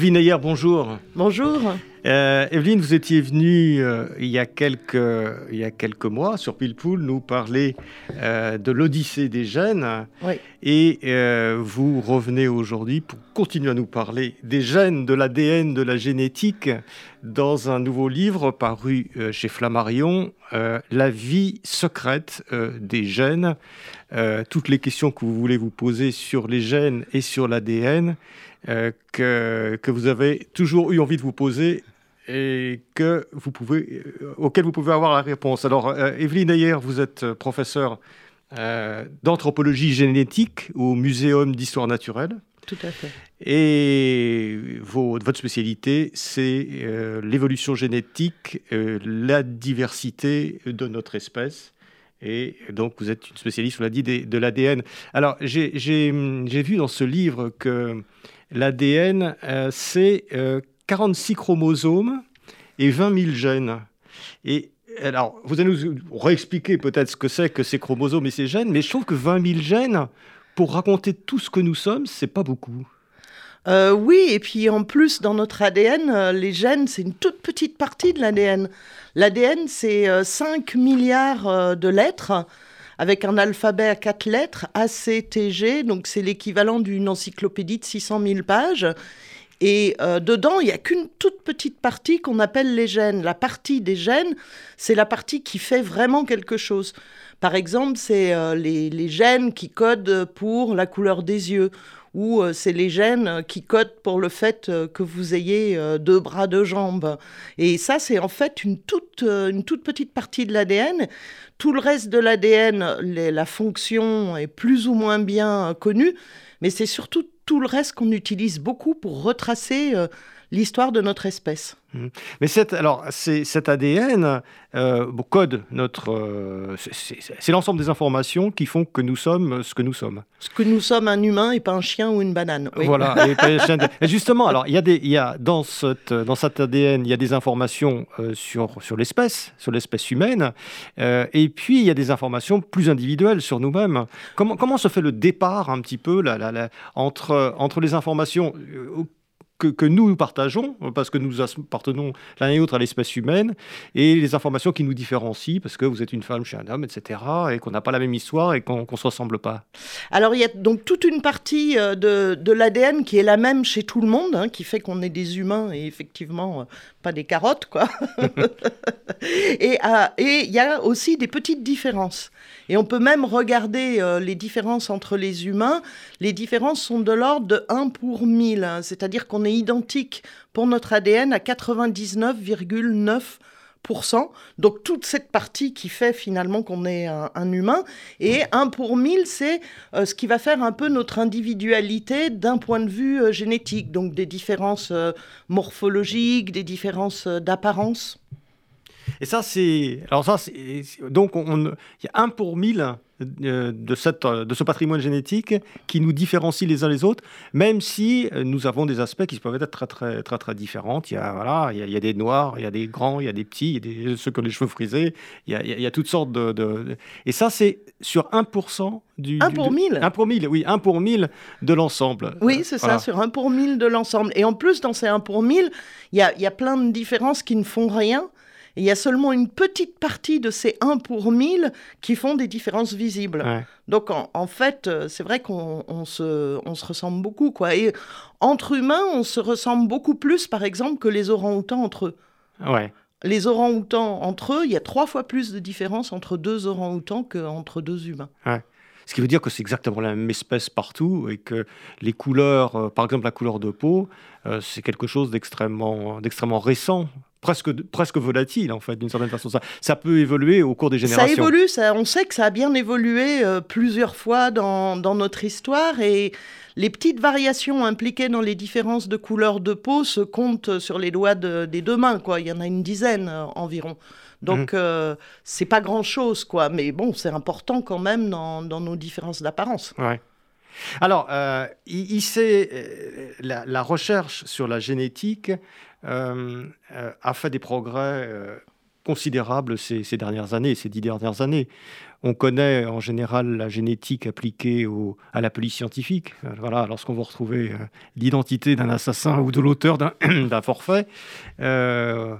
Evelyne Ayer, bonjour. Bonjour. Euh, Evelyne, vous étiez venue euh, il, y a quelques, il y a quelques mois sur Pilpoul nous parler euh, de l'Odyssée des gènes. Oui. Et vous revenez aujourd'hui pour continuer à nous parler des gènes, de l'ADN, de la génétique, dans un nouveau livre paru chez Flammarion, La vie secrète des gènes. Toutes les questions que vous voulez vous poser sur les gènes et sur l'ADN, euh, que, que vous avez toujours eu envie de vous poser et que vous pouvez, euh, auquel vous pouvez avoir la réponse. Alors, euh, Evelyne Ayer, vous êtes euh, professeure euh, d'anthropologie génétique au Muséum d'histoire naturelle. Tout à fait. Et vos- votre spécialité, c'est euh, l'évolution génétique, la diversité de notre espèce. Et donc, vous êtes une spécialiste, on l'a dit, de l'ADN. Alors, j'ai vu dans ce livre que l'ADN, euh, c'est euh, 46 chromosomes et 20 000 gènes. Et alors, vous allez nous réexpliquer peut-être ce que c'est que ces chromosomes et ces gènes, mais je trouve que 20 000 gènes, pour raconter tout ce que nous sommes, c'est pas beaucoup. Euh, oui, et puis en plus, dans notre ADN, euh, les gènes, c'est une toute petite partie de l'ADN. L'ADN, c'est euh, 5 milliards euh, de lettres, avec un alphabet à 4 lettres, ACTG, donc c'est l'équivalent d'une encyclopédie de 600 000 pages. Et euh, dedans, il n'y a qu'une toute petite partie qu'on appelle les gènes. La partie des gènes, c'est la partie qui fait vraiment quelque chose. Par exemple, c'est euh, les gènes qui codent pour la couleur des yeux, ou euh, c'est les gènes euh, qui codent pour le fait euh, que vous ayez deux bras, deux jambes. Et ça, c'est en fait une toute, une toute petite partie de l'ADN. Tout le reste de l'ADN, la fonction est plus ou moins bien connue, mais c'est surtout tout le reste qu'on utilise beaucoup pour retracer l'histoire de notre espèce. Mais cette, alors, cet ADN euh, code notre. euh, c'est- l'ensemble des informations qui font que nous sommes ce que nous sommes. Parce que nous sommes un humain et pas un chien ou une banane. oui. Voilà. Et, justement, alors, il y a des, il y a dans cette, dans cet ADN, il y a des informations euh, sur sur l'espèce, sur l'espèce humaine, et puis il y a des informations plus individuelles sur nous-mêmes. Comment comment se fait le départ un petit peu là, là, là, entre entre les informations que, nous partageons, parce que nous appartenons l'un et l'autre à l'espèce humaine, et les informations qui nous différencient, parce que vous êtes une femme, je suis un homme, etc., et qu'on n'a pas la même histoire et qu'on ne se ressemble pas. Alors il y a donc toute une partie euh, de, l'ADN qui est la même chez tout le monde, hein, qui fait qu'on est des humains et effectivement euh, pas des carottes, quoi. euh, et il y a aussi des petites différences. Et on peut même regarder euh, les différences entre les humains. Les différences sont de l'ordre de 1 pour 1000, hein, c'est-à-dire qu'on est identique pour notre ADN à 99,9%. Donc toute cette partie qui fait finalement qu'on est un, humain. Et 1 pour 1000, c'est euh, ce qui va faire un peu notre individualité d'un point de vue euh, génétique. Donc des différences morphologiques, des différences d'apparence. Et ça, c'est. Alors, ça, c'est. Donc, on, on- il y a un pour mille euh, de, cette, euh, de ce patrimoine génétique qui nous différencie les uns les autres, même si euh, nous avons des aspects qui peuvent être très, très, très, très différents. Il y a, voilà, il y a, il y a des noirs, il y a des grands, il y a des petits, il y a des, ceux qui ont les cheveux frisés, il y a, il y a- toutes sortes de. de- Et ça, c'est sur 1% du. Un du- pour de- mille. Un pour mille, oui, un pour mille de l'ensemble. Oui, c'est Voilà. ça, sur 1 pour 1000 de l'ensemble. Et en plus, dans ces 1 pour 1000, il y a, il y a plein de différences qui ne font rien. Et il y a seulement une petite partie de ces 1 pour 1000 qui font des différences visibles. Ouais. Donc en, en fait, euh, c'est vrai qu'on on se, on se ressemble beaucoup. Quoi. Et entre humains, on se ressemble beaucoup plus, par exemple, que les orang-outans entre eux. Ouais. Les orang-outans entre eux, il y a trois fois plus de différence entre deux orang-outans qu'entre deux humains. Ce qui veut dire que c'est exactement la même espèce partout et que les couleurs, euh, par exemple la couleur de peau, euh, c'est quelque chose d'extrêmement, d'extrêmement récent presque, presque volatile, en fait, d'une certaine façon. Ça, ça peut évoluer au cours des générations. Ça évolue, ça, on sait que ça a bien évolué euh, plusieurs fois dans, dans, notre histoire et les petites variations impliquées dans les différences de couleur de peau se comptent sur les doigts des deux mains, quoi. Il y en a une dizaine euh, environ. Donc, mmh. euh, c'est pas grand-chose, quoi. Mais bon, c'est important quand même dans, dans nos différences d'apparence. Ouais. Alors, euh, il, il euh, la, la, recherche sur la génétique a fait des progrès euh, considérables ces, dernières années, ces dix dernières années. On connaît en général la génétique appliquée à la police scientifique. Voilà, lorsqu'on veut retrouver l'identité d'un assassin ou de l'auteur d'un forfait. Euh,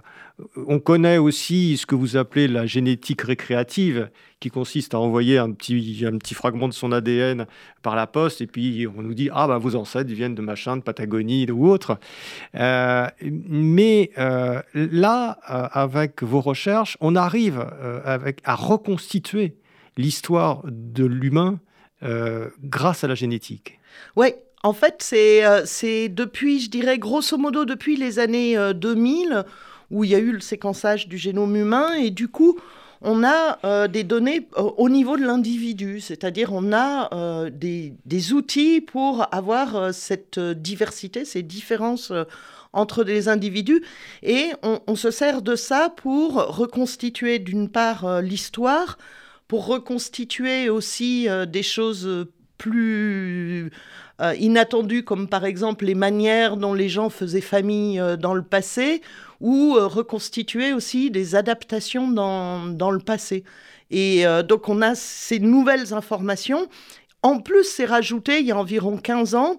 on connaît aussi ce que vous appelez la génétique récréative, qui consiste à envoyer un petit, un petit fragment de son ADN par la poste, et puis on nous dit Ah, ben vos ancêtres viennent de machin, de Patagonie ou autre. Euh, mais euh, là, euh, avec vos recherches, on arrive euh, à reconstituer l'histoire de l'humain euh, grâce à la génétique. Oui, en fait, c'est c'est depuis, je dirais, grosso modo, depuis les années 2000 où il y a eu le séquençage du génome humain. Et du coup, on a euh, des données euh, au niveau de l'individu, c'est-à-dire on a euh, des, des, outils pour avoir euh, cette diversité, ces différences euh, entre les individus, et on, se sert de ça pour reconstituer d'une part euh, l'histoire, pour reconstituer aussi des choses plus inattendues, comme par exemple les manières dont les gens faisaient famille dans le passé, ou euh, reconstituer aussi des adaptations dans, dans le passé. Et euh, donc on a ces nouvelles informations. En plus, c'est rajouté il y a environ 15 ans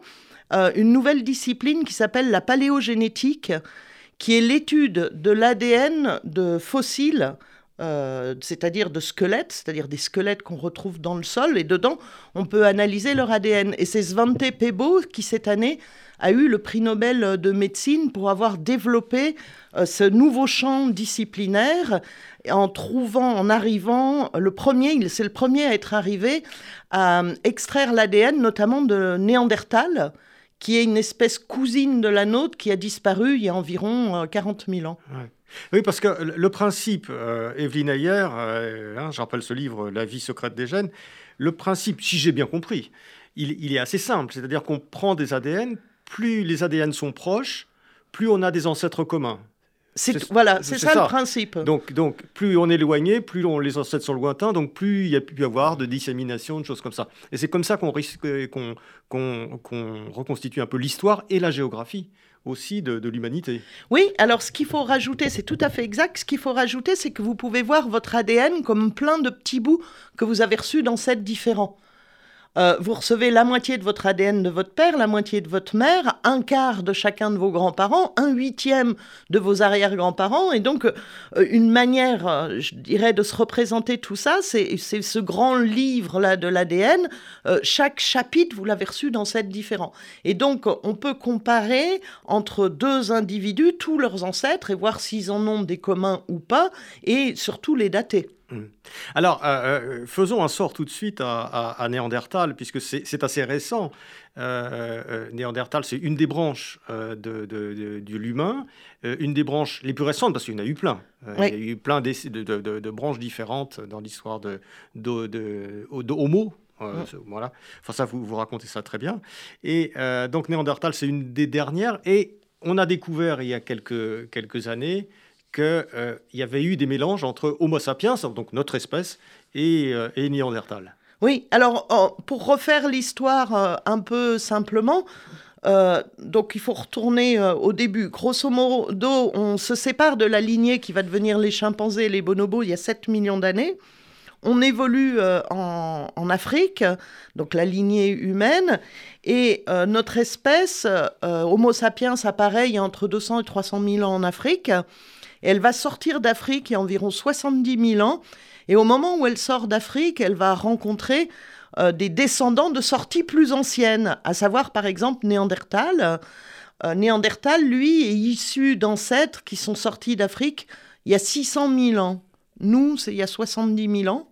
euh, une nouvelle discipline qui s'appelle la paléogénétique, qui est l'étude de l'ADN de fossiles euh, c'est-à-dire de squelettes, c'est-à-dire des squelettes qu'on retrouve dans le sol, et dedans, on peut analyser leur ADN. Et c'est Svante Pebo qui, cette année, a eu le prix Nobel de médecine pour avoir développé euh, ce nouveau champ disciplinaire en trouvant, en arrivant, le premier, c'est le premier à être arrivé à extraire l'ADN, notamment de Néandertal, qui est une espèce cousine de la nôtre qui a disparu il y a environ 40 euh, 000 ans. Oui, parce que le principe, euh, Evelyne Ayer, euh, hein, je rappelle ce livre, La vie secrète des gènes, le principe, si j'ai bien compris, il, il, est assez simple, c'est-à-dire qu'on prend des ADN, plus les ADN sont proches, plus on a des ancêtres communs. C'est voilà, c'est ça, ça, le principe. Donc, donc, plus on est éloigné, plus on, les ancêtres sont lointains, donc plus il y a pu y avoir de dissémination, de choses comme ça. Et c'est comme ça qu'on qu qu qu reconstitue un peu l'histoire et la géographie aussi de, l'humanité. Oui, alors ce qu'il faut rajouter, c'est tout à fait exact, ce qu'il faut rajouter, c'est que vous pouvez voir votre ADN comme plein de petits bouts que vous avez reçus d'ancêtres différents. Euh, vous recevez la moitié de votre ADN de votre père, la moitié de votre mère, un quart de chacun de vos grands-parents, un huitième de vos arrière-grands-parents. Et donc, euh, une manière, euh, je dirais, de se représenter tout ça, c'est ce grand livre-là de l'ADN. Chaque chapitre, vous l'avez reçu dans cette différent. Et donc, on peut comparer entre deux individus, tous leurs ancêtres, et voir s'ils en ont des communs ou pas, et surtout les dater. Mmh. Alors, euh, euh, faisons un sort tout de suite à, à, à Néandertal, puisque c'est assez récent. Euh, euh, Néandertal, c'est une des branches de, de, de, de l'humain, une des branches les plus récentes, parce qu'il y en a eu plein. Oui. Il y a eu plein de, branches différentes dans l'histoire de, Homo. Mmh. Voilà. Enfin, ça, vous, vous racontez ça très bien. Et donc, Néandertal, c'est une des dernières. Et on a découvert il y a quelques, quelques années qu'il euh, y avait eu des mélanges entre Homo sapiens, donc notre espèce, et, euh, et Néandertal. Oui, alors pour refaire l'histoire euh, un peu simplement, donc il faut retourner au début. Grosso modo, on se sépare de la lignée qui va devenir les chimpanzés et les bonobos il y a 7 millions d'années. On évolue en, en, Afrique, donc la lignée humaine, et notre espèce, Homo sapiens, apparaît il y a entre 200 et 300 000 ans en Afrique. Elle va sortir d'Afrique il y a environ 70 000 ans. Et au moment où elle sort d'Afrique, elle va rencontrer euh, des descendants de sorties plus anciennes, à savoir par exemple Néandertal. Euh, Néandertal, lui, est issu d'ancêtres qui sont sortis d'Afrique il y a 600 000 ans. Nous, c'est il y a 70 000 ans.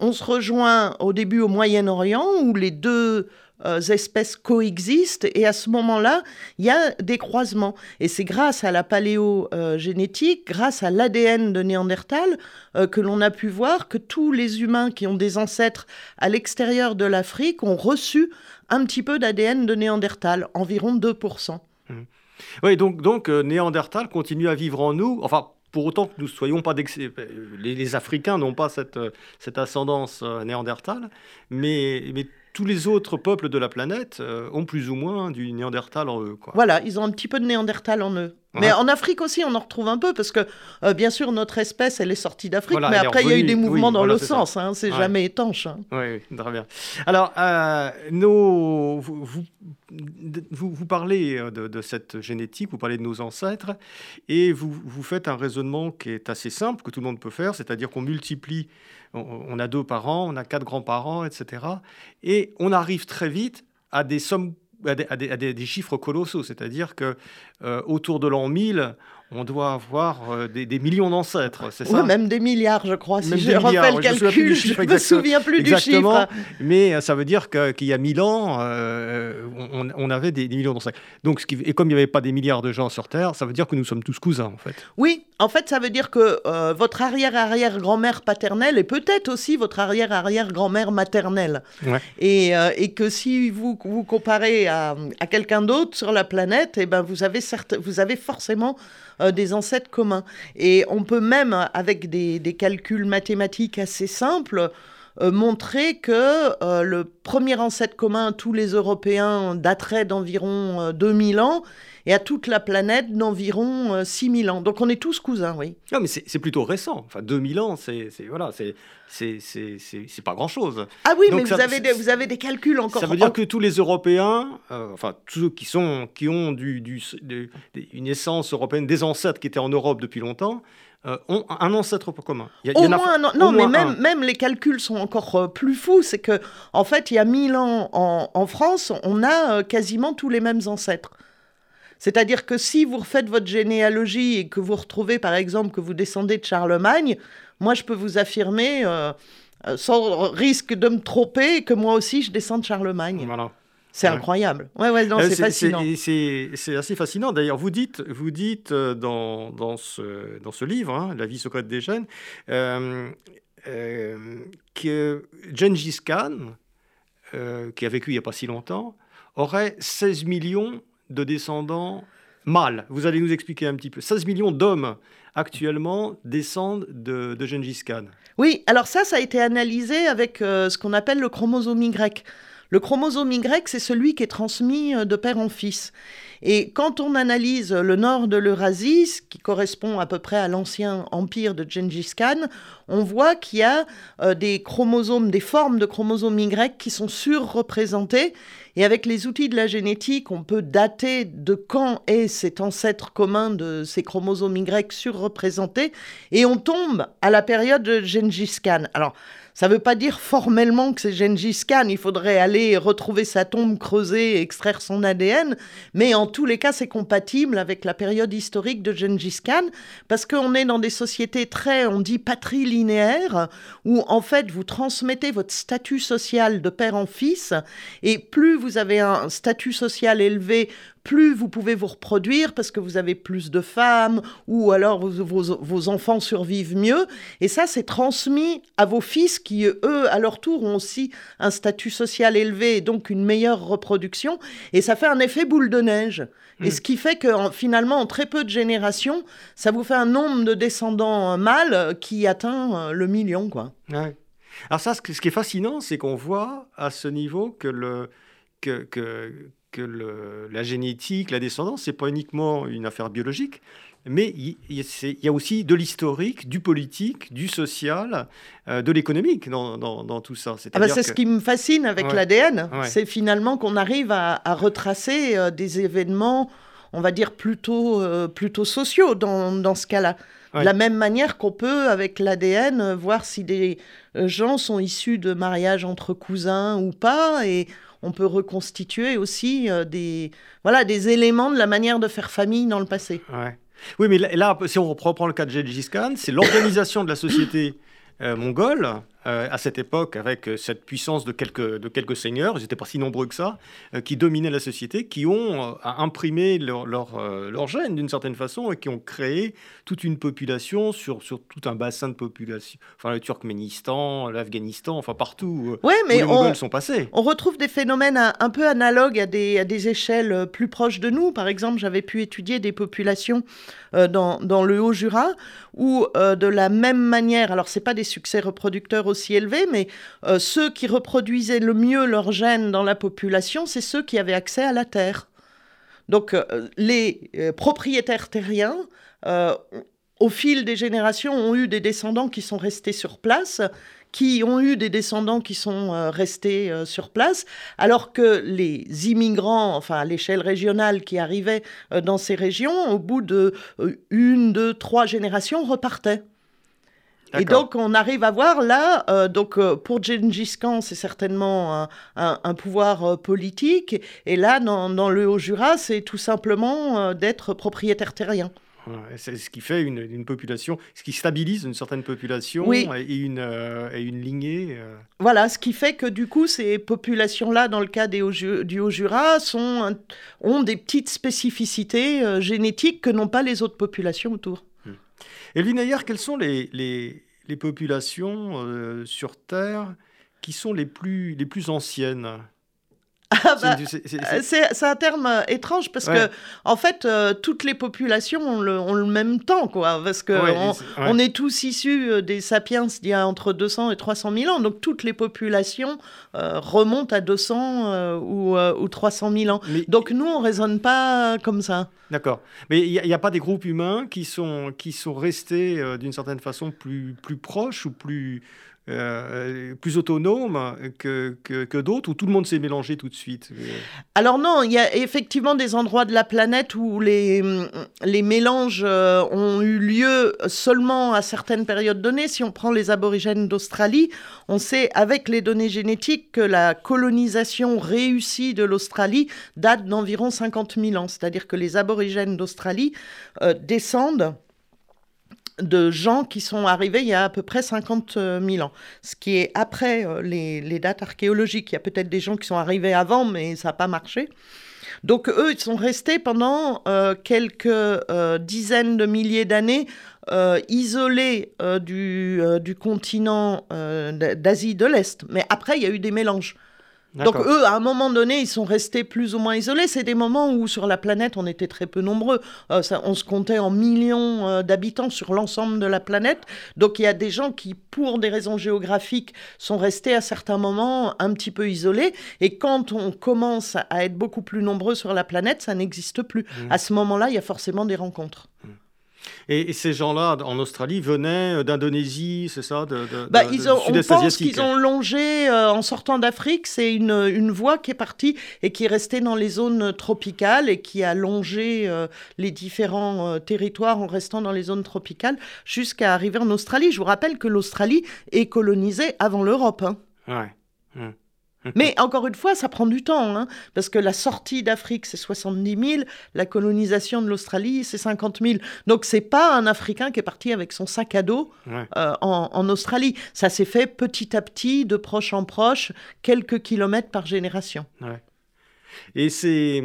On se rejoint au début au Moyen-Orient, où les deux euh, espèces coexistent et à ce moment-là, il y a des croisements. Et c'est grâce à la paléogénétique, grâce à l'ADN de Néandertal, euh, que l'on a pu voir que tous les humains qui ont des ancêtres à l'extérieur de l'Afrique ont reçu un petit peu d'ADN de Néandertal, environ 2%. Mmh. Oui, donc, donc Néandertal continue à vivre en nous, enfin pour autant que nous soyons pas les, les, Africains n'ont pas cette, ascendance néandertale, mais tous les autres peuples de la planète euh, ont plus ou moins du Néandertal en eux. Quoi. Voilà, ils ont un petit peu de Néandertal en eux. Mais en Afrique aussi, on en retrouve un peu, parce que euh, bien sûr, notre espèce, elle est sortie d'Afrique, mais après, il y a eu des mouvements dans l'autre sens. Hein, c'est jamais étanche. Hein. Oui, très bien. Alors, euh, nos, vous, vous, vous, parlez de, de, cette génétique, vous parlez de nos ancêtres, et vous, vous faites un raisonnement qui est assez simple, que tout le monde peut faire, c'est-à-dire qu'on multiplie on, a deux parents, on a quatre grands-parents, etc. Et on arrive très vite à des sommes à des, chiffres colossaux, c'est-à-dire que euh, autour de l'an 1000, on doit avoir euh, des, millions d'ancêtres, c'est ça Même des milliards, je crois, si je refais le calcul, je ne me souviens plus du chiffre. Mais euh, ça veut dire qu'il y a mille ans, euh, on, avait des, millions d'ancêtres. Donc, et comme il n'y avait pas des milliards de gens sur Terre, ça veut dire que nous sommes tous cousins, en fait. Oui, en fait, ça veut dire que votre arrière-arrière-grand-mère paternelle est peut-être aussi votre arrière-arrière-grand-mère maternelle. Et, et, que si vous vous comparez à, à quelqu'un d'autre sur la planète, et eh ben vous, avez certes, vous avez forcément euh, des ancêtres communs. Et on peut même, avec des, calculs mathématiques assez simples, euh, montrer que euh, le premier ancêtre commun à tous les Européens daterait d'environ 2000 ans et à toute la planète d'environ 6000 ans. Donc on est tous cousins, oui. Non, mais c'est plutôt récent. Enfin, 2000 ans, c'est voilà, c'est pas grand-chose. Ah oui, mais vous, avez des, vous avez des calculs encore. Ça veut dire que tous les Européens, enfin tous ceux qui, sont, qui ont du, du, une essence européenne, des ancêtres qui étaient en Europe depuis longtemps, euh, ont un ancêtre commun. Il y a, au moins, non, mais même, même, les calculs sont encore euh, plus fous. C'est que, en fait, il y a 1000 ans en, France, on a euh, quasiment tous les mêmes ancêtres. C'est-à-dire que si vous refaites votre généalogie et que vous retrouvez, par exemple, que vous descendez de Charlemagne, moi, je peux vous affirmer, sans risque de me tromper, que moi aussi, je descends de Charlemagne. Voilà. C'est incroyable. Ouais, ouais, euh, c'est fascinant. C'est assez fascinant. D'ailleurs, vous dites, vous dites euh, dans, dans, ce, dans ce livre, hein, La vie secrète des euh, que Gengis Khan, qui a vécu il n'y a pas si longtemps, aurait 16 millions de descendants mâles. Vous allez nous expliquer un petit peu. 16 millions d'hommes actuellement descendent de, de Gengis Khan. Oui, alors ça, ça a été analysé avec ce qu'on appelle le chromosome Y. Le chromosome Y, c'est celui qui est transmis euh, de père en fils. Et quand on analyse le nord de l'Eurasie, qui correspond à peu près à l'ancien empire de Gengis Khan, on voit qu'il y a euh, des chromosomes, des formes de chromosomes Y qui sont surreprésentées. Et avec les outils de la génétique, on peut dater de quand est cet ancêtre commun de ces chromosomes Y surreprésentés. Et on tombe à la période de Gengis Khan. Alors, ça ne veut pas dire formellement que c'est Gengis Khan. Il faudrait aller retrouver sa tombe, creuser, extraire son ADN. Mais en tous les cas, c'est compatible avec la période historique de Gengis Khan parce qu'on est dans des sociétés très, on dit, patrilinéaires où en fait vous transmettez votre statut social de père en fils et plus vous avez un statut social élevé, plus vous pouvez vous reproduire parce que vous avez plus de femmes ou alors vos, enfants survivent mieux. Et ça, c'est transmis à vos fils qui, eux, à leur tour, ont aussi un statut social élevé et donc une meilleure reproduction. Et ça fait un effet boule de neige. Et hmm. ce qui fait que finalement, en très peu de générations, ça vous fait un nombre de descendants mâles qui atteint euh, le million. Quoi. Alors ça, ce qui est fascinant, c'est qu'on voit à ce niveau que le... Que, que, que le, la génétique, la descendance, c'est pas uniquement une affaire biologique, mais il y, a aussi de l'historique, du politique, du social, euh, de l'économique dans, dans, tout ça. Ah bah c'est ce qui me fascine avec l'ADN, c'est finalement qu'on arrive à, retracer euh, des événements, on va dire, plutôt, euh, plutôt sociaux dans, dans ce cas-là. De la même manière qu'on peut, avec l'ADN, voir si des gens sont issus de mariages entre cousins ou pas, et on peut reconstituer aussi des, voilà, des éléments de la manière de faire famille dans le passé. Oui, mais là, si on reprend le cas de Gengis Khan, c'est l'organisation de la société euh, mongole euh, à cette époque, avec euh, cette puissance de quelques, de quelques seigneurs, ils n'étaient pas si nombreux que ça, euh, qui dominaient la société, qui ont imprimé leur, leur, gène d'une certaine façon et qui ont créé toute une population sur, sur tout un bassin de population. Enfin, le Turkménistan, l'Afghanistan, enfin partout ouais, mais où les Mongols sont passés. On retrouve des phénomènes un, peu analogues à des, à des échelles plus proches de nous. Par exemple, j'avais pu étudier des populations dans, dans le Haut-Jura où, de la même manière, alors c'est pas des succès reproducteurs aussi élevé, mais euh, ceux qui reproduisaient le mieux leur gène dans la population, c'est ceux qui avaient accès à la terre. Donc euh, les euh, propriétaires terriens, au fil des générations, ont eu des descendants qui sont restés sur place, qui ont eu des descendants qui sont restés sur place, alors que les immigrants, enfin à l'échelle régionale qui arrivaient dans ces régions, au bout de une, deux, trois générations, repartaient. Et donc, on arrive à voir là, euh, donc euh, pour Gengis Khan, c'est certainement un, pouvoir euh, politique. Et là, dans, le Haut-Jura, c'est tout simplement d'être propriétaire terrien. c'est ce qui fait une, population, ce qui stabilise une certaine population et, une, et une lignée. Voilà, ce qui fait que du coup, ces populations-là, dans le cas des du Haut-Jura, ont des petites spécificités génétiques que n'ont pas les autres populations autour. Et Ayer, quelles sont les, populations euh, sur Terre qui sont les plus anciennes? Ah bah, c'est un terme euh, étrange parce que en fait euh, toutes les populations ont le, ont le, même temps quoi parce que on, est tous issus des sapiens d'il y a entre 200 et 300 000 ans. Donc toutes les populations remontent à 200 ou, ou, 300 000 ans. Donc nous on raisonne pas comme ça. D'accord. Mais il n'y a, pas des groupes humains qui sont, qui sont restés euh, d'une certaine façon plus, plus proches ou plus, euh, plus autonomes que, que, d'autres, où tout le monde s'est mélangé tout de suite Alors non, il y a effectivement des endroits de la planète où les, les mélanges euh, ont eu lieu seulement à certaines périodes données. Si on prend les aborigènes d'Australie, on sait avec les données génétiques que la colonisation réussie de l'Australie date d'environ 50 000 ans. C'est-à-dire que les aborigènes d'Australie euh, descendent de gens qui sont arrivés il y a à peu près 50 000 ans, ce qui est après euh, les, dates archéologiques. Il y a peut-être des gens qui sont arrivés avant, mais ça n'a pas marché. Donc eux, ils sont restés pendant euh, quelques euh, dizaines de milliers d'années isolés du, continent d'Asie de l'Est. Mais après, il y a eu des mélanges. Donc eux, à un moment donné, ils sont restés plus ou moins isolés. C'est des moments où sur la planète, on était très peu nombreux. Euh, on se comptait en millions euh, d'habitants sur l'ensemble de la planète. Donc il y a des gens qui, pour des raisons géographiques, sont restés à certains moments un petit peu isolés. Et quand on commence à être beaucoup plus nombreux sur la planète, ça n'existe plus. Mmh. À ce moment-là, il y a forcément des rencontres. Mmh. Et, ces gens-là, en Australie, venaient euh, d'Indonésie, c'est ça de, bah, ils ont, On pense qu'ils ont longé euh, en sortant d'Afrique. C'est une, une voie qui est partie et qui est restée dans les zones tropicales et qui a longé euh, les différents territoires en restant dans les zones tropicales jusqu'à arriver en Australie. Je vous rappelle que l'Australie est colonisée avant l'Europe. Hein. Ouais. Hum. Mais encore une fois, ça prend du temps, hein, parce que la sortie d'Afrique, c'est 70 000, la colonisation de l'Australie, c'est 50 000. Donc, c'est pas un Africain qui est parti avec son sac à dos euh, en, Australie. Ça s'est fait petit à petit, de proche en proche, quelques kilomètres par génération. Et c'est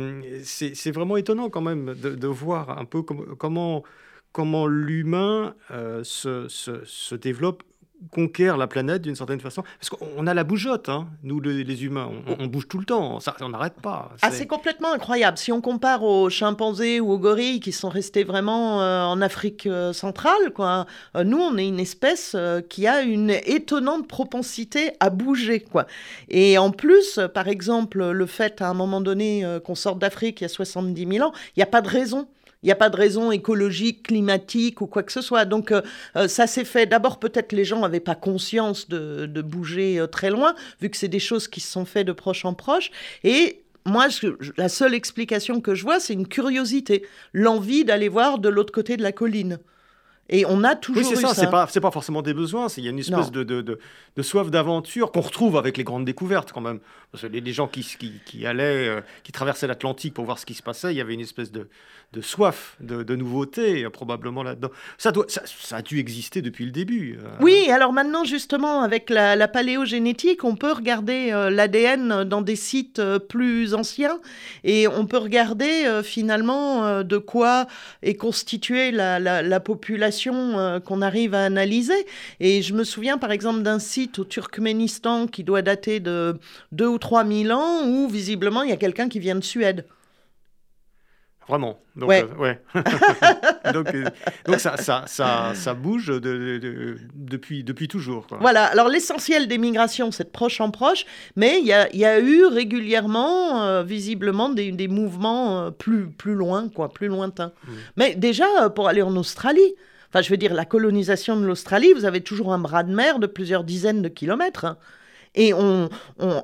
vraiment étonnant quand même de, voir un peu comment, comment l'humain euh, se, se, se développe conquiert la planète d'une certaine façon. Parce qu'on a la bougeotte, hein, nous les, humains, on, bouge tout le temps, ça, on n'arrête pas. Ah, c'est complètement incroyable. Si on compare aux chimpanzés ou aux gorilles qui sont restés vraiment euh, en Afrique euh, centrale, quoi, euh, nous, on est une espèce qui a une étonnante propensité à bouger. Quoi. Et en plus, par exemple, le fait à un moment donné qu'on sorte d'Afrique il y a 70 000 ans, il n'y a pas de raison il n'y a pas de raison écologique, climatique ou quoi que ce soit. Donc euh, euh, ça s'est fait. D'abord, peut-être les gens n'avaient pas conscience de, bouger euh, très loin, vu que c'est des choses qui se sont faites de proche en proche. Et moi, la seule explication que je vois, c'est une curiosité, l'envie d'aller voir de l'autre côté de la colline. Et on a toujours oui, c'est ça. C'est pas, c'est pas forcément des besoins. Il y a une espèce de, de, de, soif d'aventure qu'on retrouve avec les grandes découvertes quand même. Parce que les, gens qui, qui, qui allaient, euh, qui traversaient l'Atlantique pour voir ce qui se passait, il y avait une espèce de, soif de, de nouveautés probablement là-dedans. Ça, doit, ça, a dû exister depuis le début. Euh. Oui, alors maintenant justement avec la, la paléogénétique, on peut regarder euh, l'ADN dans des sites plus anciens et on peut regarder finalement de quoi est constituée la, la, la population euh, qu'on arrive à analyser. Et je me souviens par exemple d'un site au Turkménistan qui doit dater de 2 ou 3 000 ans où visiblement il y a quelqu'un qui vient de Suède. Vraiment. Donc, ouais. Euh, donc, euh, donc ça, ça, ça, ça, bouge de, depuis, depuis toujours. Voilà. Alors, l'essentiel des migrations, c'est de proche en proche, mais il y a, y a, eu régulièrement, visiblement, des, des, mouvements plus, plus loin, quoi, plus lointains. Mmh. Mais déjà, pour aller en Australie, Enfin, je veux dire, la colonisation de l'Australie, vous avez toujours un bras de mer de plusieurs dizaines de kilomètres. Hein. Et en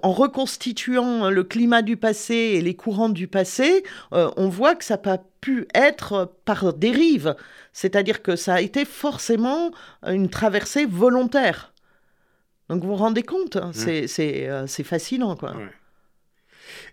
reconstituant le climat du passé et les courants du passé, euh, on voit que ça n'a pas pu être par dérive. C'est-à-dire que ça a été forcément une traversée volontaire. Donc vous vous rendez compte, hein, mmh. euh, c'est fascinant. quoi.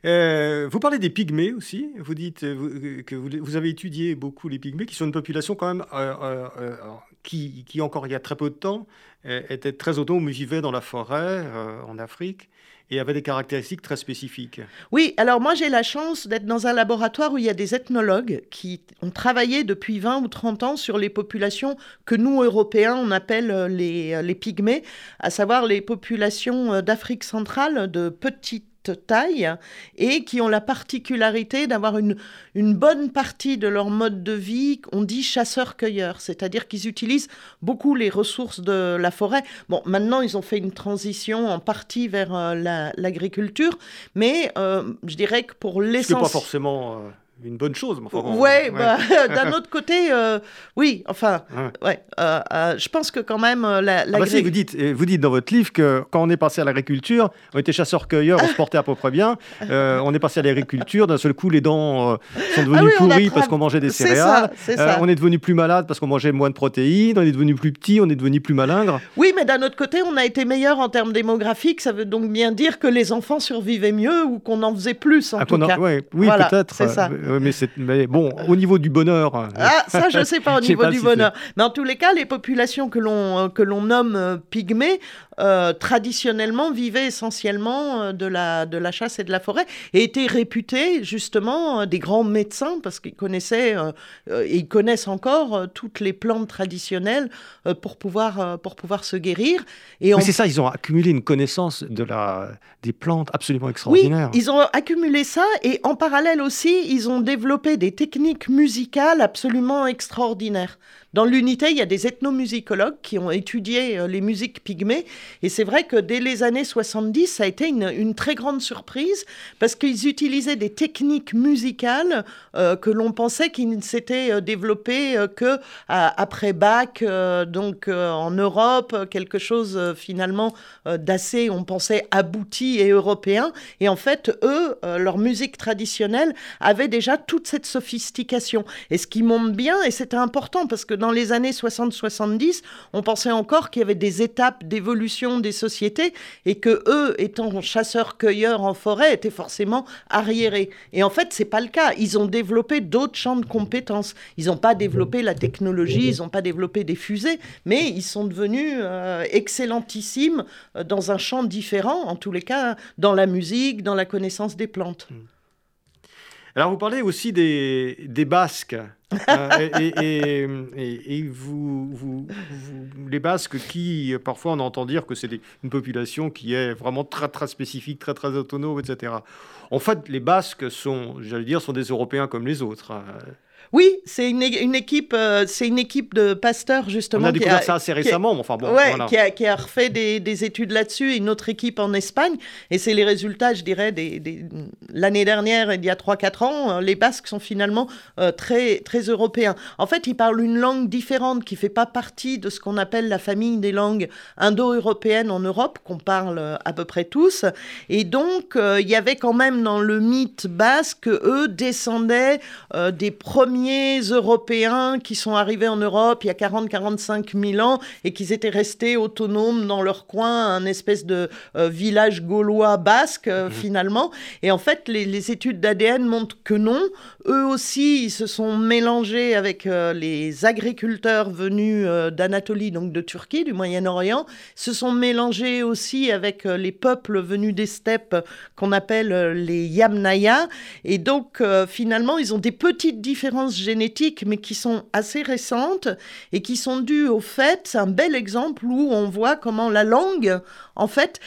Euh, vous parlez des pygmées aussi. Vous dites euh, que vous, avez étudié beaucoup les pygmées, qui sont une population quand même euh, qui, qui, encore il y a très peu de temps, était très autonome, vivait dans la forêt en Afrique et avait des caractéristiques très spécifiques. Oui, alors moi j'ai la chance d'être dans un laboratoire où il y a des ethnologues qui ont travaillé depuis 20 ou 30 ans sur les populations que nous, Européens, on appelle les, les pygmées, à savoir les populations d'Afrique centrale de petites taille et qui ont la particularité d'avoir une, une bonne partie de leur mode de vie, on dit chasseurs-cueilleurs, c'est-à-dire qu'ils utilisent beaucoup les ressources de la forêt. Bon, maintenant, ils ont fait une transition en partie vers euh, l'agriculture, mais euh, je dirais que pour l'essence... pas forcément... Euh, une bonne chose. Enfin, ouais, bah, d'un autre côté, euh, oui, enfin, ouais. Euh, euh, je pense que quand même, la, ah bah vous, dites, vous dites dans votre livre que quand on est passé à l'agriculture, on était chasseurs-cueilleurs, on se portait à peu près bien. on est passé à l'agriculture, d'un seul coup, les dents sont devenues ah pourries parce qu'on mangeait des céréales. Ça, on est devenu plus malade parce qu'on mangeait moins de protéines, on est devenu plus petit, on est devenu plus malingre. Oui, mais d'un autre côté, on a été meilleur en termes démographiques. Ça veut donc bien dire que les enfants survivaient mieux ou qu'on en faisait plus, en ah, tout cas. oui, peut-être. C'est ça mais, mais, bon, au niveau du bonheur. Hein. Ah, ça, je ne sais pas au niveau du bonheur. Mais en tous les cas, les populations que l'on l'on nomme euh, pygmées euh, traditionnellement vivaient essentiellement euh, de la, de la chasse et de la forêt et étaient réputés justement des grands médecins parce qu'ils connaissaient et ils connaissent encore toutes les plantes traditionnelles pour, pouvoir, pour pouvoir se guérir. Et c'est ça, ils ont accumulé une connaissance de la, des plantes absolument extraordinaire. Oui, ils ont accumulé ça et en parallèle aussi, ils ont développé des techniques musicales absolument extraordinaires. Dans l'unité, il y a des ethnomusicologues qui ont étudié euh, les musiques pygmées. Et c'est vrai que dès les années 70, ça a été une, très grande surprise parce qu'ils utilisaient des techniques musicales euh, que l'on pensait qu'ils ne s'étaient euh, développées que après Bach, donc en Europe, quelque chose finalement d'assez, on pensait, abouti et européen. Et en fait, eux, leur musique traditionnelle avait déjà toute cette sophistication. Et ce qui montre bien, et c'était important parce que dans les années 60-70, on pensait encore qu'il y avait des étapes d'évolution des sociétés et que eux, étant chasseurs-cueilleurs en forêt, étaient forcément arriérés. Et en fait, c'est pas le cas. Ils ont développé d'autres champs de compétences. Ils n'ont pas développé la technologie, ils n'ont pas développé des fusées, mais ils sont devenus euh, excellentissimes euh, dans un champ différent, en tous les cas, dans la musique, dans la connaissance des plantes. Hmm. Alors, vous parlez aussi des, Basques. Euh, et, vous, les Basques, qui parfois on entend dire que c'est une population qui est vraiment très très spécifique, très très autonome, etc. En fait, les Basques sont, j'allais dire, sont des Européens comme les autres. Oui, c'est une, équipe, euh, c'est une équipe de pasteurs justement. On a découvert ça assez récemment, qui, enfin bon, qui, a, refait des, études là-dessus, une autre équipe en Espagne, et c'est les résultats, je dirais, des, l'année dernière et il y a 3-4 ans, euh, les Basques sont finalement euh, très, très très européen. En fait, ils parlent une langue différente qui fait pas partie de ce qu'on appelle la famille des langues indo-européennes en Europe, qu'on parle à peu près tous. Et donc, euh, il y avait quand même dans le mythe basque que eux descendaient des premiers Européens qui sont arrivés en Europe il y a 40-45 000 ans et qu'ils étaient restés autonomes dans leur coin, un espèce de village gaulois basque mmh. finalement. Et en fait, les, les études d'ADN montrent que non. Eux aussi, ils se sont mélangés avec euh, les agriculteurs venus euh, d'Anatolie, donc de Turquie, du Moyen-Orient, se sont mélangés aussi avec euh, les peuples venus des steppes qu'on appelle les Yamnaya. Et donc, finalement, ils ont des petites différences génétiques, mais qui sont assez récentes et qui sont dues au fait, c'est un bel exemple où on voit comment la langue, en fait,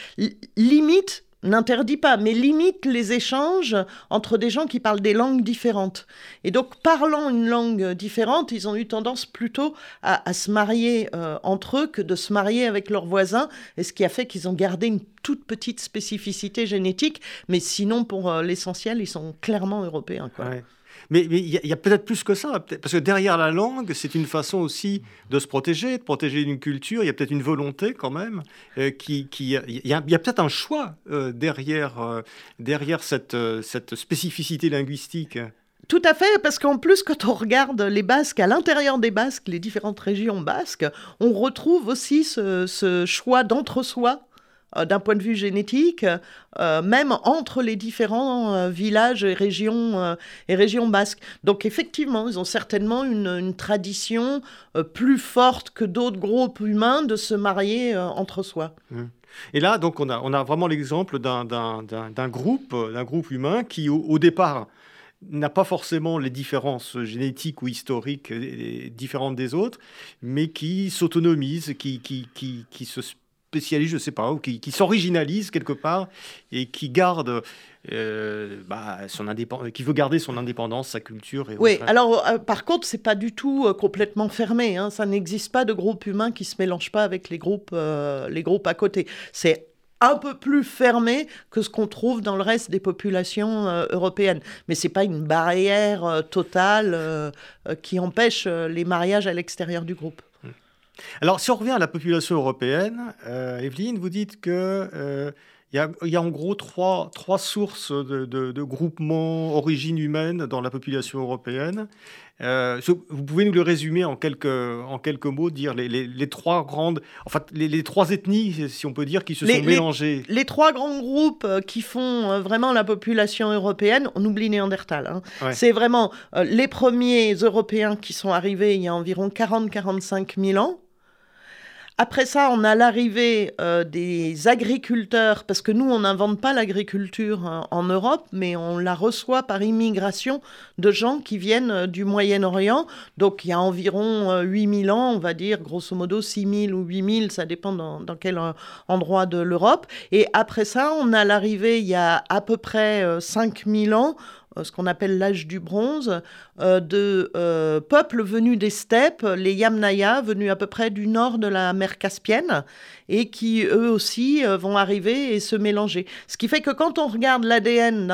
limite n'interdit pas, mais limite les échanges entre des gens qui parlent des langues différentes. Et donc, parlant une langue différente, ils ont eu tendance plutôt à, se marier euh, entre eux que de se marier avec leurs voisins, et ce qui a fait qu'ils ont gardé une toute petite spécificité génétique, mais sinon, pour euh, l'essentiel, ils sont clairement européens. Mais il y a, peut-être plus que ça, parce que derrière la langue, c'est une façon aussi de se protéger, de protéger une culture. Il y a peut-être une volonté quand même, euh, qui, qui, il y a, peut-être un choix euh, derrière, euh, derrière cette, cette spécificité linguistique. Tout à fait, parce qu'en plus, quand on regarde les Basques, à l'intérieur des Basques, les différentes régions basques, on retrouve aussi ce, choix d'entre-soi euh, d'un point de vue génétique, euh, même entre les différents euh, villages et régions, et régions basques. Donc effectivement, ils ont certainement une, tradition plus forte que d'autres groupes humains de se marier entre soi. Mmh. Et là, donc, on a, on a vraiment l'exemple d'un groupe, groupe humain qui, au, départ, n'a pas forcément les différences génétiques ou historiques différentes des autres, mais qui s'autonomise, qui, qui, qui, qui se spécialise, je sais pas, ou qui, s'originalise quelque part et qui garde euh, bah, son indépendance, qui veut garder son indépendance, sa culture. Et oui, alors euh, par contre, c'est pas du tout euh, complètement fermé. Hein. Ça n'existe pas de groupe humain qui se mélange pas avec les groupes, les groupes à côté. C'est un peu plus fermé que ce qu'on trouve dans le reste des populations européennes. Mais c'est pas une barrière totale qui empêche les mariages à l'extérieur du groupe. Alors, si on revient à la population européenne, euh, Evelyne, vous dites que euh, il y, a en gros trois, trois sources de, de, groupements origine humaine dans la population européenne. Euh, vous pouvez nous le résumer en quelques, en quelques mots, dire les, les, trois grandes, enfin les, trois ethnies, si on peut dire, qui se sont mélangées. Les, trois grands groupes qui font vraiment la population européenne, on oublie Néandertal. Hein. C'est vraiment les premiers Européens qui sont arrivés il y a environ 40-45 000 ans. Après ça, on a l'arrivée euh, des agriculteurs, parce que nous, on n'invente pas l'agriculture hein, en Europe, mais on la reçoit par immigration de gens qui viennent euh, du Moyen-Orient. Donc il y a environ 8000 euh, ans, on va dire, grosso modo 6000 ou 8000, ça dépend dans, quel endroit de l'Europe. Et après ça, on a l'arrivée, il y a à peu près 5000 ans, ce qu'on appelle l'âge du bronze, euh, de euh, peuples venus des steppes, les Yamnaya, venus à peu près du nord de la mer Caspienne, et qui eux aussi euh, vont arriver et se mélanger. Ce qui fait que quand on regarde l'ADN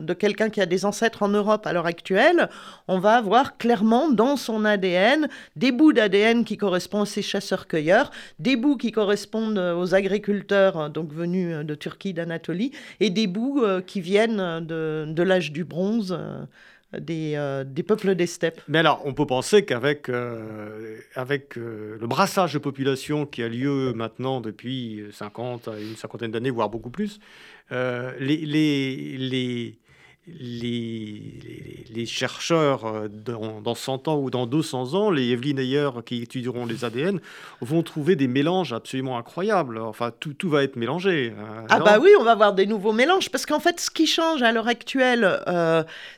de quelqu'un qui a des ancêtres en Europe à l'heure actuelle, on va voir clairement dans son ADN des bouts d'ADN qui correspondent à ces chasseurs-cueilleurs, des bouts qui correspondent aux agriculteurs donc venus de Turquie, d'Anatolie, et des bouts qui viennent de l'âge du bronze. Euh, des, peuples des steppes. Mais alors, on peut penser qu'avec euh, avec, euh, le brassage de population qui a lieu maintenant depuis 50 à une cinquantaine d'années, voire beaucoup plus, les, les, les, les, chercheurs dans, dans, 100 ans ou dans 200 ans, les Evelyn Ayer qui étudieront les ADN, vont trouver des mélanges absolument incroyables. Enfin, tout, tout va être mélangé. ah bah oui, on va avoir des nouveaux mélanges, parce qu'en fait, ce qui change à l'heure actuelle,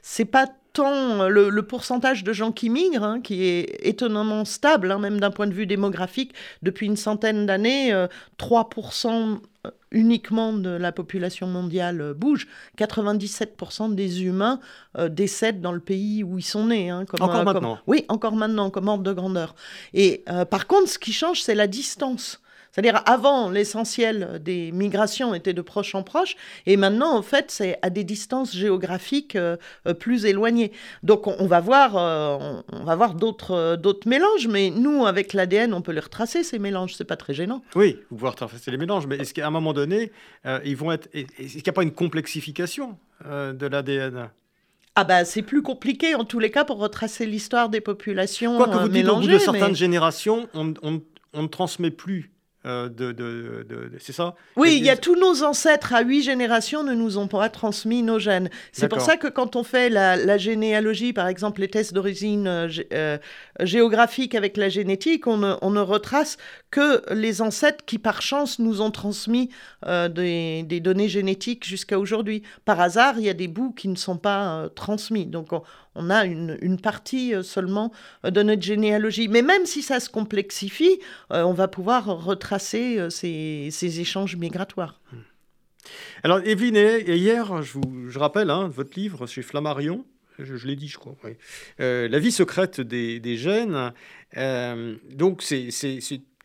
c'est pas tant le, pourcentage de gens qui migrent, hein, qui est étonnamment stable, hein, même d'un point de vue démographique, depuis une centaine d'années, 3% euh, euh, uniquement de la population mondiale euh, bouge. 97% des humains décèdent dans le pays où ils sont nés. Hein, encore maintenant Oui, encore maintenant, comme ordre de grandeur. Et par contre, ce qui change, c'est la distance. C'est-à-dire avant, l'essentiel des migrations était de proche en proche, et maintenant, en fait, c'est à des distances géographiques euh, euh, plus éloignées. Donc, on, va voir, euh, on, va voir d'autres, d'autres mélanges, mais nous, avec l'ADN, on peut les retracer ces mélanges. C'est pas très gênant. Oui, vous pouvez retracer les mélanges, mais est-ce qu'à un moment donné, ils vont être, est-ce qu'il n'y a pas une complexification de l'ADN ah bah c'est plus compliqué en tous les cas pour retracer l'histoire des populations Quoi que vous dites, au bout de certaines générations, on, on, ne transmet plus euh, de, de, de, c'est ça? Oui, il y a tous nos ancêtres à huit générations ne nous ont pas transmis nos gènes. C'est pour ça que quand on fait la, généalogie, par exemple les tests d'origine euh, euh, géographique avec la génétique, on ne, on ne, retrace que les ancêtres qui par chance nous ont transmis des, des, données génétiques jusqu'à aujourd'hui. Par hasard, il y a des bouts qui ne sont pas transmis. Donc on, on a une, partie euh, seulement euh, de notre généalogie. Mais même si ça se complexifie, euh, on va pouvoir retracer ces, échanges migratoires. Hmm. Alors, Evelyne, hier, je vous je rappelle hein, votre livre chez Flammarion, je, l'ai dit, je crois. la vie secrète des, des gènes. donc, c'est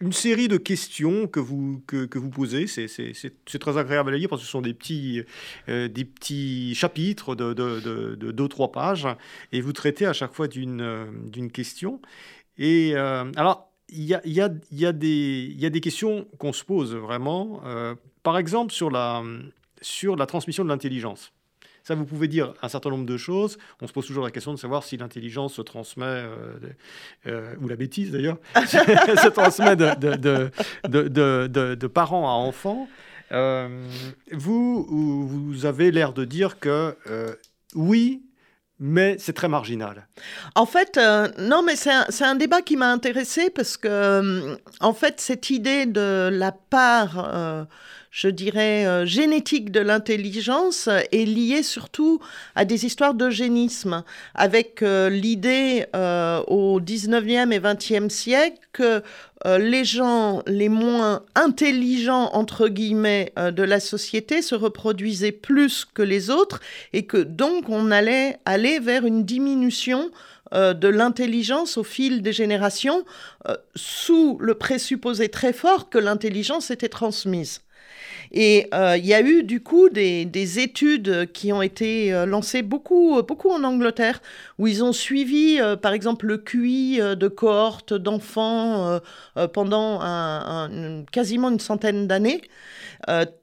une série de questions que vous, que, vous posez. C'est très agréable à lire parce que ce sont des petits, euh, des petits chapitres de, de, de, deux, trois pages et vous traitez à chaque fois d'une euh, question. Et euh, alors, il y a, y, a, y, a y a, des questions qu'on se pose vraiment. par exemple, sur la, sur la transmission de l'intelligence. Ça, vous pouvez dire un certain nombre de choses. On se pose toujours la question de savoir si l'intelligence se transmet, euh, euh, ou la bêtise d'ailleurs, se transmet de, de, de, parents à enfants. Euh, vous, vous avez l'air de dire que oui, mais c'est très marginal. En fait, non, mais c'est un, débat qui m'a intéressé parce que, en fait, cette idée de la part je dirais, euh, génétique de l'intelligence est liée surtout à des histoires d'eugénisme, avec euh, l'idée euh, au 19e et 20e siècle que les gens les moins intelligents, entre guillemets, de la société se reproduisaient plus que les autres et que donc on allait aller vers une diminution de l'intelligence au fil des générations, sous le présupposé très fort que l'intelligence était transmise. Et euh, il y a eu du coup des, études qui ont été euh, lancées beaucoup, beaucoup en Angleterre, où ils ont suivi par exemple le QI de cohortes d'enfants pendant quasiment une centaine d'années.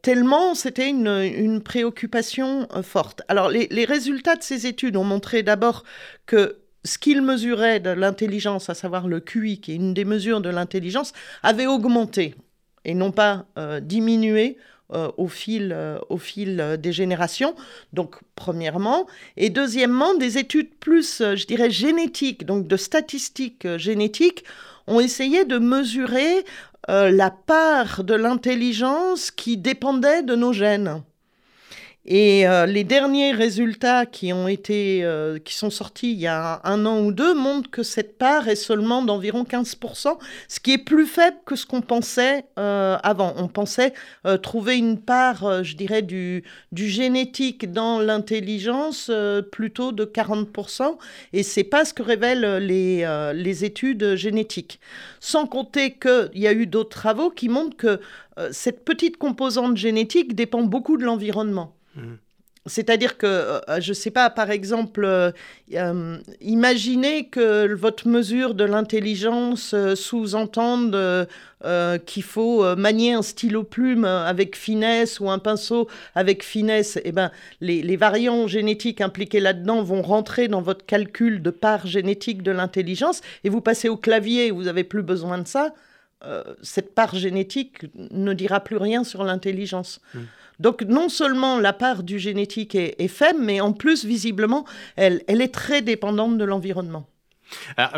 tellement c'était une, préoccupation forte. Alors les, les résultats de ces études ont montré d'abord que ce qu'ils mesuraient de l'intelligence, à savoir le QI, qui est une des mesures de l'intelligence, avait augmenté et non pas diminué euh, au fil, euh, au fil euh, des générations. Donc, premièrement. Et deuxièmement, des études plus, je dirais, génétiques, donc de statistiques génétiques, ont essayé de mesurer la part de l'intelligence qui dépendait de nos gènes. Et euh, les derniers résultats qui ont été, euh, qui sont sortis il y a un, an ou deux montrent que cette part est seulement d'environ 15%, ce qui est plus faible que ce qu'on pensait euh, avant. On pensait trouver une part, je dirais, du, du génétique dans l'intelligence plutôt de 40%, et c'est pas ce que révèlent les, les études génétiques. Sans compter qu'il y a eu d'autres travaux qui montrent que cette petite composante génétique dépend beaucoup de l'environnement. C'est-à-dire que, euh, je ne sais pas, par exemple, euh, euh, imaginez que votre mesure de l'intelligence sous-entende qu'il faut manier un stylo plume avec finesse ou un pinceau avec finesse. Eh ben, les, variants génétiques impliqués là-dedans vont rentrer dans votre calcul de part génétique de l'intelligence et vous passez au clavier, vous n'avez plus besoin de ça. cette part génétique ne dira plus rien sur l'intelligence. Mmh. Donc non seulement la part du génétique est, faible, mais en plus, visiblement, elle, est très dépendante de l'environnement.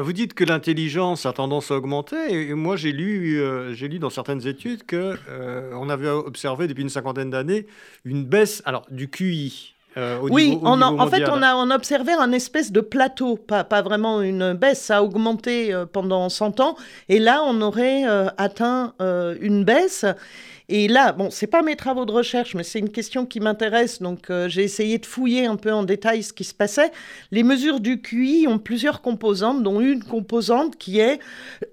vous dites que l'intelligence a tendance à augmenter, et moi j'ai lu, euh, j'ai lu dans certaines études que euh, on avait observé depuis une cinquantaine d'années une baisse alors du QI. Euh, oui, en fait, on a, on observé un espèce de plateau, pas, pas vraiment une baisse, ça a augmenté pendant 100 ans, et là, on aurait atteint une baisse. Et là, bon, c'est pas mes travaux de recherche, mais c'est une question qui m'intéresse, donc euh, j'ai essayé de fouiller un peu en détail ce qui se passait. Les mesures du QI ont plusieurs composantes, dont une composante qui est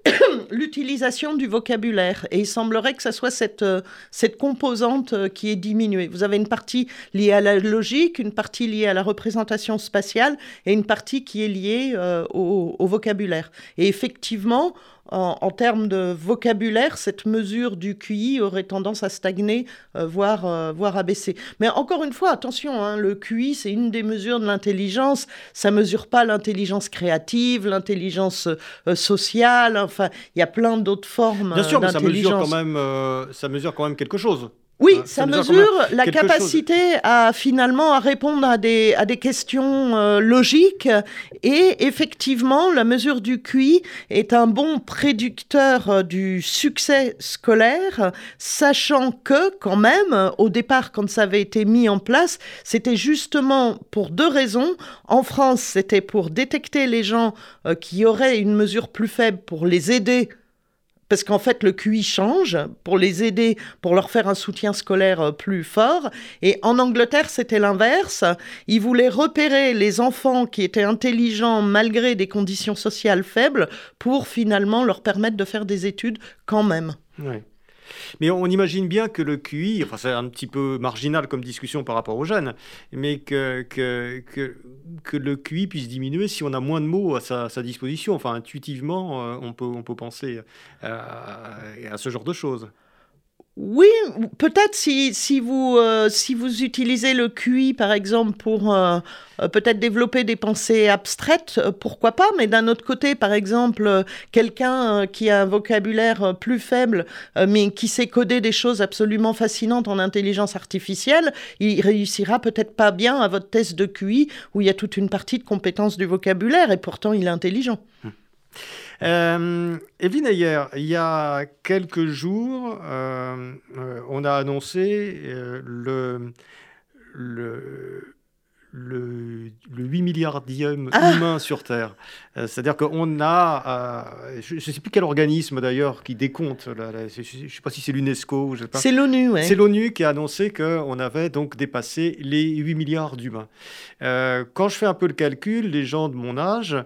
l'utilisation du vocabulaire. Et il semblerait que ce soit cette, euh, cette composante euh, qui est diminuée. Vous avez une partie liée à la logique, une partie liée à la représentation spatiale et une partie qui est liée au vocabulaire. Et effectivement, en, termes de vocabulaire, cette mesure du QI aurait tendance à stagner, euh, voire, euh, voire à baisser. Mais encore une fois, attention, hein, le QI, c'est une des mesures de l'intelligence. Ça mesure pas l'intelligence créative, l'intelligence euh, sociale. Enfin, il y a plein d'autres formes. Bien sûr, mais ça mesure quand même, ça mesure quand même quelque chose. Oui, hein, ça, mesure, la capacité à finalement à répondre à des, à des questions euh, logiques. Et effectivement la mesure du QI est un bon prédicteur euh, du succès scolaire, sachant que quand même au départ quand ça avait été mis en place, c'était justement pour deux raisons. En France, c'était pour détecter les gens euh, qui auraient une mesure plus faible pour les aider parce qu'en fait le QI change pour les aider, pour leur faire un soutien scolaire euh, plus fort. Et en Angleterre, c'était l'inverse. Ils voulaient repérer les enfants qui étaient intelligents malgré des conditions sociales faibles pour finalement leur permettre de faire des études quand même. Mais on imagine bien que le QI, enfin c'est un petit peu marginal comme discussion par rapport aux jeunes, mais que, que, que, le QI puisse diminuer si on a moins de mots à sa, disposition. Enfin, intuitivement, euh, on peut, on peut penser euh, à ce genre de choses. Oui, peut-être si, si, vous, euh, si vous utilisez le QI, par exemple, pour euh, euh, peut-être développer des pensées abstraites, pourquoi pas, mais d'un autre côté, par exemple, quelqu'un qui a un vocabulaire plus faible, mais qui sait coder des choses absolument fascinantes en intelligence artificielle, il réussira peut-être pas bien à votre test de QI, où il y a toute une partie de compétences du vocabulaire, et pourtant il est intelligent. Hum. Euh, Evelyne Ayer, il y a quelques jours, euh, euh, on a annoncé euh, le, le, le, 8 milliardième ah humain sur Terre. C'est-à-dire qu'on a, je ne sais plus quel organisme d'ailleurs qui décompte, je ne sais pas si c'est l'UNESCO. C'est l'ONU, oui. C'est l'ONU qui a annoncé qu'on avait donc dépassé les 8 milliards d'humains. quand je fais un peu le calcul, les gens de mon âge,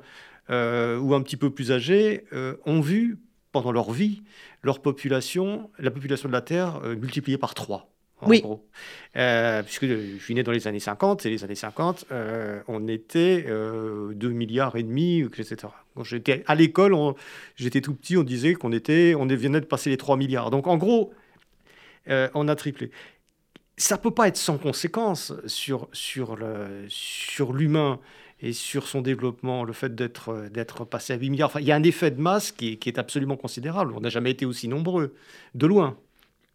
euh, ou un petit peu plus âgés euh, ont vu pendant leur vie leur population, la population de la Terre euh, multipliée par 3. En oui. Gros. puisque je suis né dans les années 50, et les années 50, on était 2 milliards et demi, etc. Quand j'étais à l'école, j'étais tout petit, on disait qu'on était, on venait de passer les 3 milliards. Donc en gros, on a triplé ça peut pas être sans conséquence sur, sur l'humain et sur son développement, le fait d'être, d'être passé à 8 milliards. Enfin, il y a un effet de masse qui est, absolument considérable. On n'a jamais été aussi nombreux, de loin.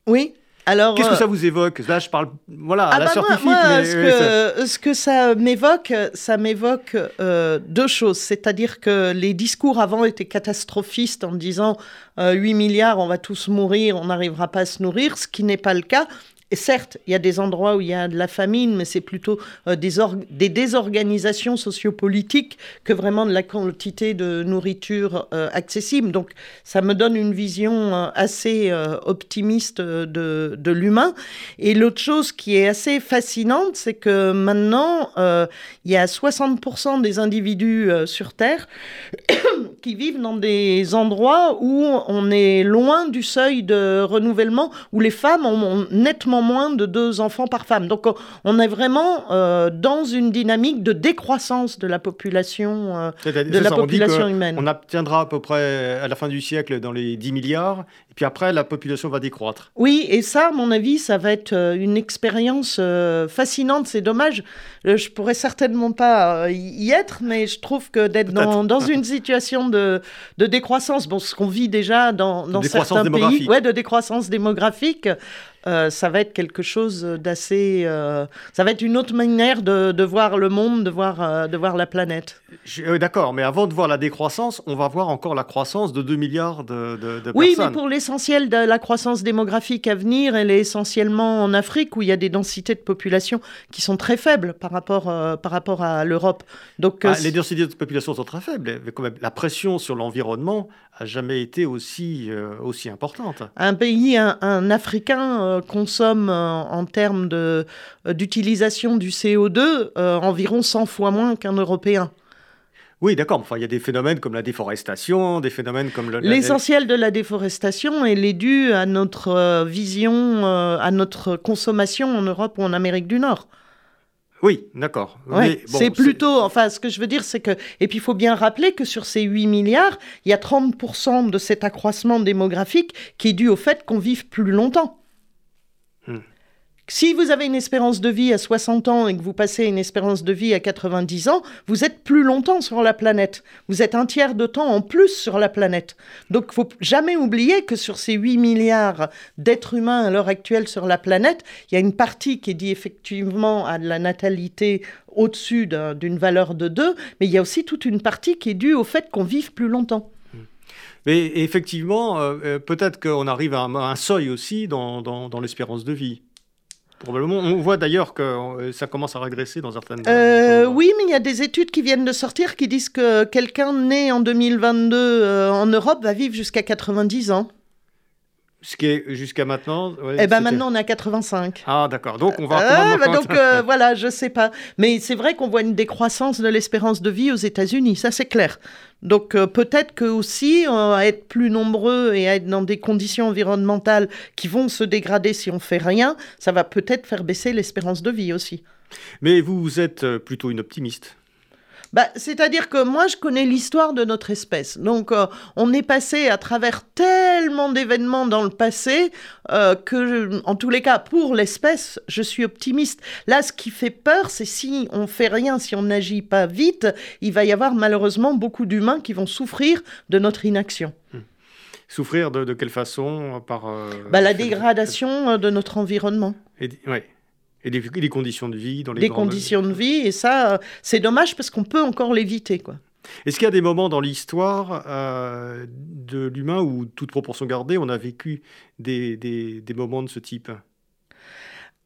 Oui, alors, Qu'est-ce que euh, ça vous évoque? Là, je parle voilà, à la bah scientifique. Moi, ce, que, ce, que, ça m'évoque, ça m'évoque euh, deux choses. C'est-à-dire que les discours avant étaient catastrophistes en disant 8 euh, milliards, on va tous mourir, on n'arrivera pas à se nourrir, ce qui n'est pas le cas. Et certes, il y a des endroits où il y a de la famine, mais c'est plutôt euh, des, des, désorganisations sociopolitiques que vraiment de la quantité de nourriture euh, accessible. Donc, ça me donne une vision euh, assez optimiste de, de l'humain. Et l'autre chose qui est assez fascinante, c'est que maintenant, il y a 60% des individus sur Terre qui vivent dans des endroits où on est loin du seuil de renouvellement, où les femmes ont nettement moins de deux enfants par femme. Donc on est vraiment euh, dans une dynamique de décroissance de la population, euh, de la population humaine. On obtiendra à peu près à la fin du siècle dans les 10 milliards, et puis après la population va décroître. Oui, et ça, à mon avis, ça va être euh, une expérience fascinante. C'est dommage, je pourrais certainement pas y être, mais je trouve que d'être dans, dans, une situation de, de décroissance, bon, ce qu'on vit déjà dans, dans certains pays, ouais, de décroissance démographique, euh, ça va être quelque chose d'assez. Euh, ça va être une autre manière de, voir le monde, de voir, euh, de voir la planète. D'accord, mais avant de voir la décroissance, on va voir encore la croissance de 2 milliards de, de, oui, personnes. Oui, mais pour l'essentiel de la croissance démographique à venir, elle est essentiellement en Afrique où il y a des densités de population qui sont très faibles par rapport, par rapport à l'Europe. Donc, ah, les densités de population sont très faibles, mais quand même, la pression sur l'environnement a jamais été aussi, aussi importante. Un pays, un, un Africain euh, consomme euh, en termes euh, d'utilisation du CO2 environ 100 fois moins qu'un Européen. Oui, d'accord. Enfin, il y a des phénomènes comme la déforestation, des phénomènes comme le... L'essentiel de la déforestation, elle est due à notre vision, à notre consommation en Europe ou en Amérique du Nord. Oui, d'accord. c'est plutôt, enfin, ce que je veux dire, c'est que, et puis il faut bien rappeler que sur ces 8 milliards, il y a 30% de cet accroissement démographique qui est dû au fait qu'on vive plus longtemps. Si vous avez une espérance de vie à 60 ans et que vous passez une espérance de vie à 90 ans, vous êtes plus longtemps sur la planète. Vous êtes un tiers de temps en plus sur la planète. Donc, il faut jamais oublier que sur ces 8 milliards d'êtres humains à l'heure actuelle sur la planète, il y a une partie qui est dit effectivement à la natalité au-dessus d'une valeur de 2, mais il y a aussi toute une partie qui est due au fait qu'on vive plus longtemps. Mais effectivement, euh, euh, peut-être qu'on arrive à un, seuil aussi dans l'espérance de vie. Probablement. On voit d'ailleurs que euh, ça commence à régresser dans certaines. Euh, oui, mais il y a des études qui viennent de sortir qui disent que quelqu'un né en 2022 euh, en Europe va vivre jusqu'à 90 ans. Ce qui est jusqu'à maintenant. eh ben maintenant on est à 85. Ah d'accord. Donc on va. Ah, bah donc voilà, je sais pas. Mais c'est vrai qu'on voit une décroissance de l'espérance de vie aux États-Unis, ça c'est clair. Donc euh, peut-être que aussi euh, à être plus nombreux et à être dans des conditions environnementales qui vont se dégrader si on fait rien, ça va peut-être faire baisser l'espérance de vie aussi. Mais vous êtes euh, plutôt une optimiste. Bah, c'est-à-dire que moi, je connais l'histoire de notre espèce. Donc, euh, on est passé à travers tellement d'événements dans le passé euh, que, en tous les cas, pour l'espèce, je suis optimiste. Là, ce qui fait peur, c'est si on fait rien, si on n'agit pas vite, il va y avoir malheureusement beaucoup d'humains qui vont souffrir de notre inaction. Hmm. Souffrir de, quelle façon Par euh, bah, la dégradation de notre environnement. Oui. Et des, conditions de vie dans les Des conditions de vie, et ça, c'est dommage parce qu'on peut encore l'éviter, quoi. Est-ce qu'il y a des moments dans l'histoire euh, de l'humain où, toute proportion gardée, on a vécu des, des moments de ce type?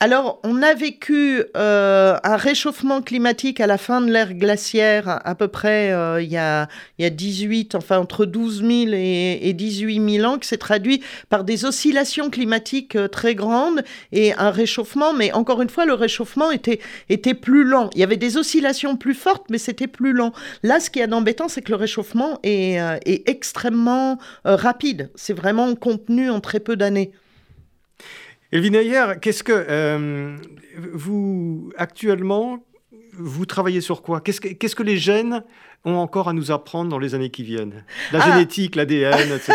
Alors, on a vécu euh, un réchauffement climatique à la fin de l'ère glaciaire, à peu près euh, il, y a, il y a 18, enfin entre 12 000 et, et 18 000 ans, qui s'est traduit par des oscillations climatiques euh, très grandes et un réchauffement. Mais encore une fois, le réchauffement était, était plus lent. Il y avait des oscillations plus fortes, mais c'était plus lent. Là, ce qui est d'embêtant, c'est que le réchauffement est, est extrêmement rapide. C'est vraiment contenu en très peu d'années. Elvin Ayer, qu'est-ce que euh, vous actuellement vous travaillez sur quoi? Qu'est-ce que, qu'est-ce que les gènes ont encore à nous apprendre dans les années qui viennent La ah. génétique, l'ADN, etc.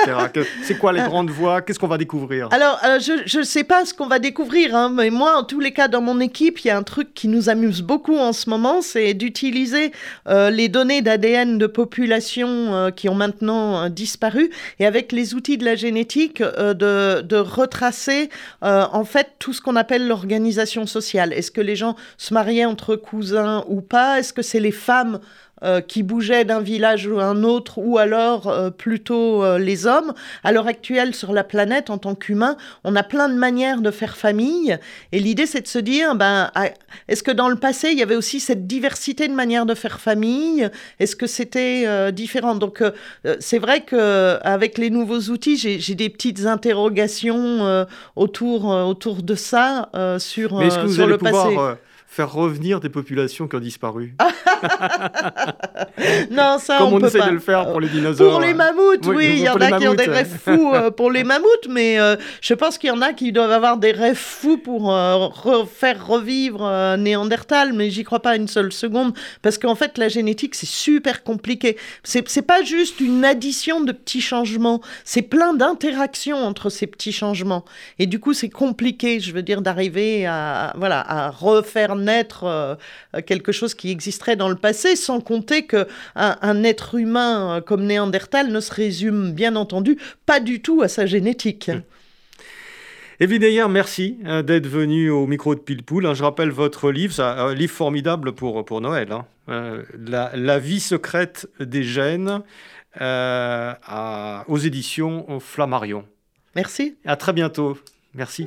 c'est quoi les grandes voies? Qu'est-ce qu'on va découvrir? Alors, euh, je ne sais pas ce qu'on va découvrir, hein, mais moi, en tous les cas, dans mon équipe, il y a un truc qui nous amuse beaucoup en ce moment, c'est d'utiliser euh, les données d'ADN de populations euh, qui ont maintenant disparu, et avec les outils de la génétique, de, de, retracer en fait tout ce qu'on appelle l'organisation sociale. Est-ce que les gens se mariaient entre cousins ou pas? Est-ce que c'est les femmes euh, qui bougeaient d'un village ou un autre, ou alors euh, plutôt euh, les hommes. À l'heure actuelle, sur la planète, en tant qu'humain, on a plein de manières de faire famille. Et l'idée, c'est de se dire, ben, ah, est-ce que dans le passé, il y avait aussi cette diversité de manières de faire famille? Est-ce que c'était différent? Donc, c'est vrai qu'avec les nouveaux outils, j'ai des petites interrogations autour, autour de ça sur, Mais est-ce que vous sur allez le pouvoir, passé faire revenir des populations qui ont disparu. non, ça Comme on, essaie de le faire pour les dinosaures. Pour les mammouths, oui, il y en a qui ont des rêves fous euh, pour les mammouths, mais euh, je pense qu'il y en a qui doivent avoir des rêves fous pour euh, faire revivre Néandertal, mais j'y crois pas une seule seconde, parce qu'en fait, la génétique, c'est super compliqué. C'est pas juste une addition de petits changements, c'est plein d'interactions entre ces petits changements. Et du coup, c'est compliqué, je veux dire, d'arriver à, voilà, à refaire naître euh, quelque chose qui existerait dans le passé, sans compter qu'un un être humain euh, comme Néandertal ne se résume bien entendu pas du tout à sa génétique. Evelyne merci hein, d'être venu au micro de Pilpoul. Hein. Je rappelle votre livre, c'est un livre formidable pour, pour Noël. Hein. Euh, la, vie secrète des gènes euh, aux éditions Flammarion. Merci. À très bientôt. Merci.